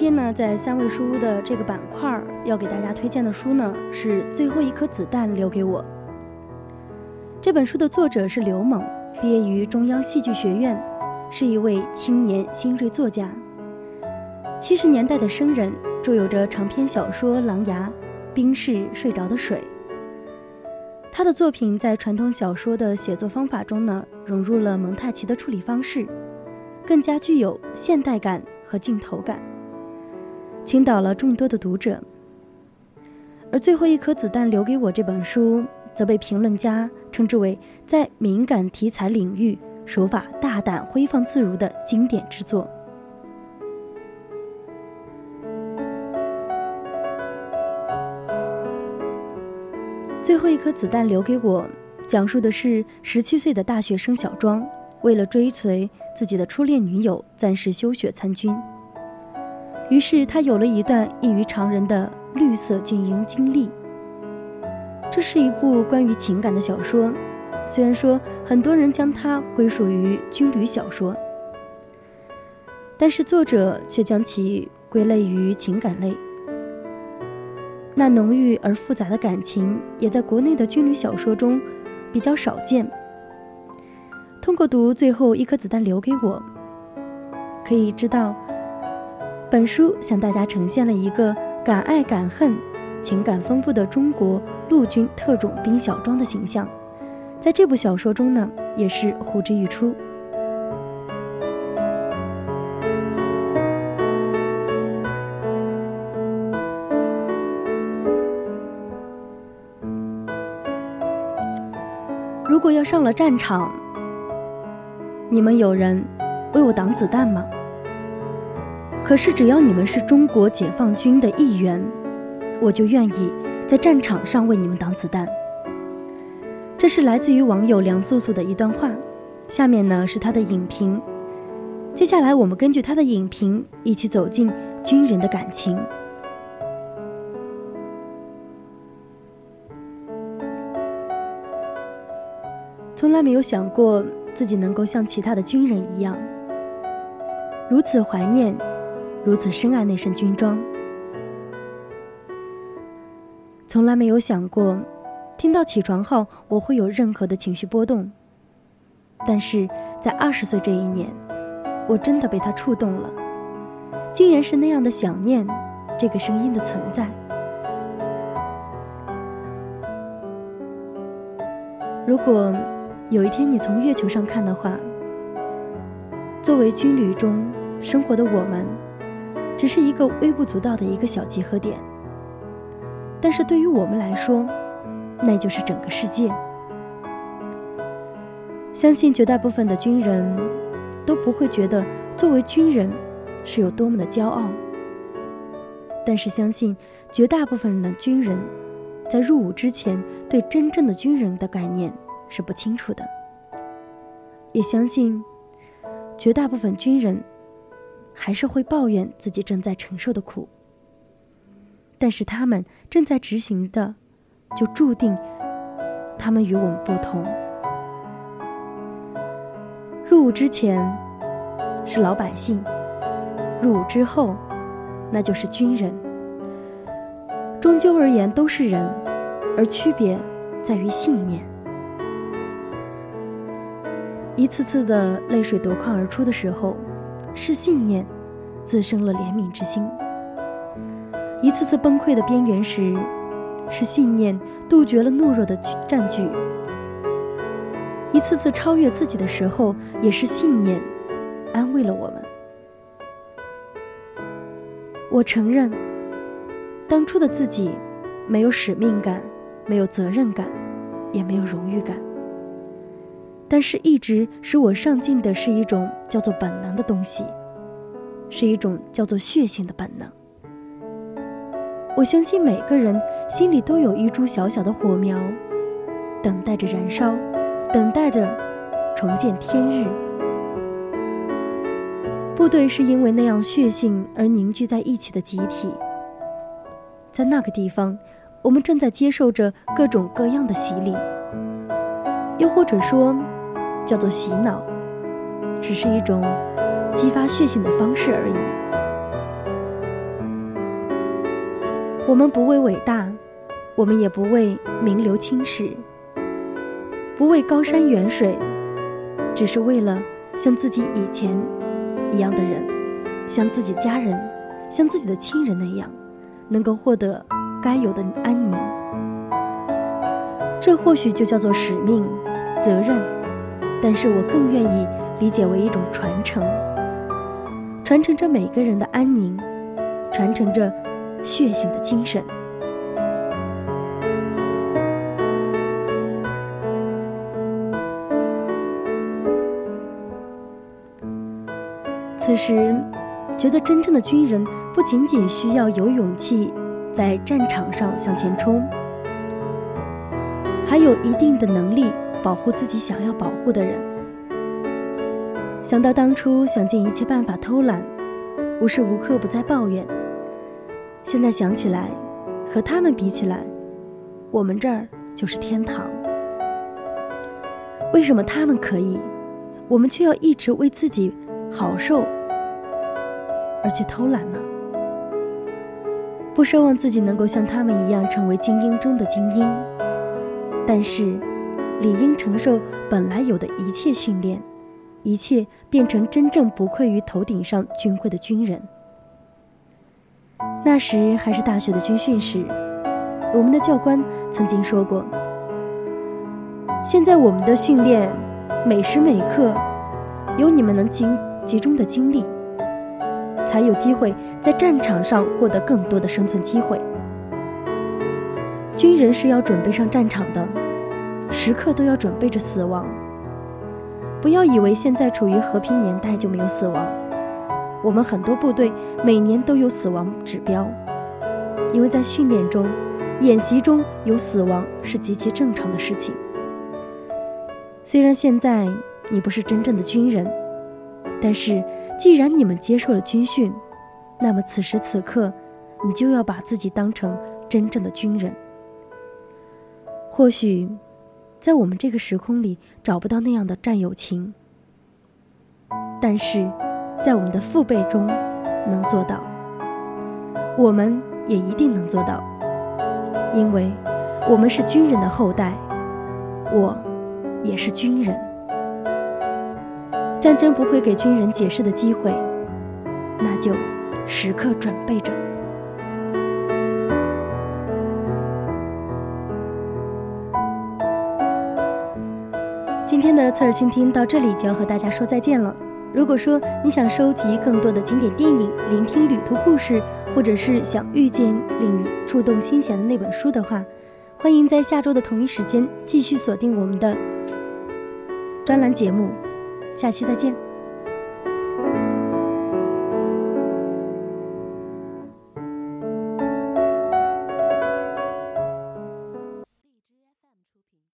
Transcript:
今天呢，在三味书屋的这个板块儿，要给大家推荐的书呢，是《最后一颗子弹留给我》。这本书的作者是刘猛，毕业于中央戏剧学院，是一位青年新锐作家。七十年代的生人，著有着长篇小说《狼牙》《冰室睡着的水》。他的作品在传统小说的写作方法中呢，融入了蒙太奇的处理方式，更加具有现代感和镜头感，倾倒了众多的读者。而最后一颗子弹留给我这本书。则被评论家称之为在敏感题材领域手法大胆、挥放自如的经典之作。最后一颗子弹留给我，讲述的是十七岁的大学生小庄，为了追随自己的初恋女友，暂时休学参军。于是他有了一段异于常人的绿色军营经历。这是一部关于情感的小说，虽然说很多人将它归属于军旅小说，但是作者却将其归类于情感类。那浓郁而复杂的感情，也在国内的军旅小说中比较少见。通过读《最后一颗子弹留给我》，可以知道，本书向大家呈现了一个敢爱敢恨。情感丰富的中国陆军特种兵小庄的形象，在这部小说中呢，也是呼之欲出。如果要上了战场，你们有人为我挡子弹吗？可是只要你们是中国解放军的一员。我就愿意在战场上为你们挡子弹。这是来自于网友梁素素的一段话，下面呢是他的影评。接下来我们根据他的影评一起走进军人的感情。从来没有想过自己能够像其他的军人一样，如此怀念，如此深爱那身军装。从来没有想过，听到起床号我会有任何的情绪波动。但是在二十岁这一年，我真的被他触动了，竟然是那样的想念这个声音的存在。如果有一天你从月球上看的话，作为军旅中生活的我们，只是一个微不足道的一个小集合点。但是对于我们来说，那就是整个世界。相信绝大部分的军人都不会觉得作为军人是有多么的骄傲。但是相信绝大部分的军人，在入伍之前对真正的军人的概念是不清楚的。也相信绝大部分军人还是会抱怨自己正在承受的苦。但是他们正在执行的，就注定他们与我们不同。入伍之前是老百姓，入伍之后那就是军人。终究而言都是人，而区别在于信念。一次次的泪水夺眶而出的时候，是信念滋生了怜悯之心。一次次崩溃的边缘时，是信念杜绝了懦弱的占据；一次次超越自己的时候，也是信念安慰了我们。我承认，当初的自己没有使命感，没有责任感，也没有荣誉感。但是，一直使我上进的是一种叫做本能的东西，是一种叫做血性的本能。我相信每个人心里都有一株小小的火苗，等待着燃烧，等待着重见天日。部队是因为那样血性而凝聚在一起的集体，在那个地方，我们正在接受着各种各样的洗礼，又或者说。叫做洗脑，只是一种激发血性的方式而已。我们不为伟大，我们也不为名流青史，不为高山远水，只是为了像自己以前一样的人，像自己家人，像自己的亲人那样，能够获得该有的安宁。这或许就叫做使命、责任。但是我更愿意理解为一种传承，传承着每个人的安宁，传承着血性的精神。此时，觉得真正的军人不仅仅需要有勇气在战场上向前冲，还有一定的能力。保护自己想要保护的人。想到当初想尽一切办法偷懒，无时无刻不在抱怨。现在想起来，和他们比起来，我们这儿就是天堂。为什么他们可以，我们却要一直为自己好受而去偷懒呢？不奢望自己能够像他们一样成为精英中的精英，但是。理应承受本来有的一切训练，一切变成真正不愧于头顶上军徽的军人。那时还是大学的军训时，我们的教官曾经说过：“现在我们的训练，每时每刻，有你们能集集中的精力，才有机会在战场上获得更多的生存机会。军人是要准备上战场的。”时刻都要准备着死亡。不要以为现在处于和平年代就没有死亡，我们很多部队每年都有死亡指标，因为在训练中、演习中有死亡是极其正常的事情。虽然现在你不是真正的军人，但是既然你们接受了军训，那么此时此刻，你就要把自己当成真正的军人。或许。在我们这个时空里找不到那样的战友情，但是，在我们的父辈中能做到，我们也一定能做到，因为我们是军人的后代，我也是军人。战争不会给军人解释的机会，那就时刻准备着。今天的侧耳倾听到这里就要和大家说再见了。如果说你想收集更多的经典电影，聆听旅途故事，或者是想遇见令你触动心弦的那本书的话，欢迎在下周的同一时间继续锁定我们的专栏节目。下期再见。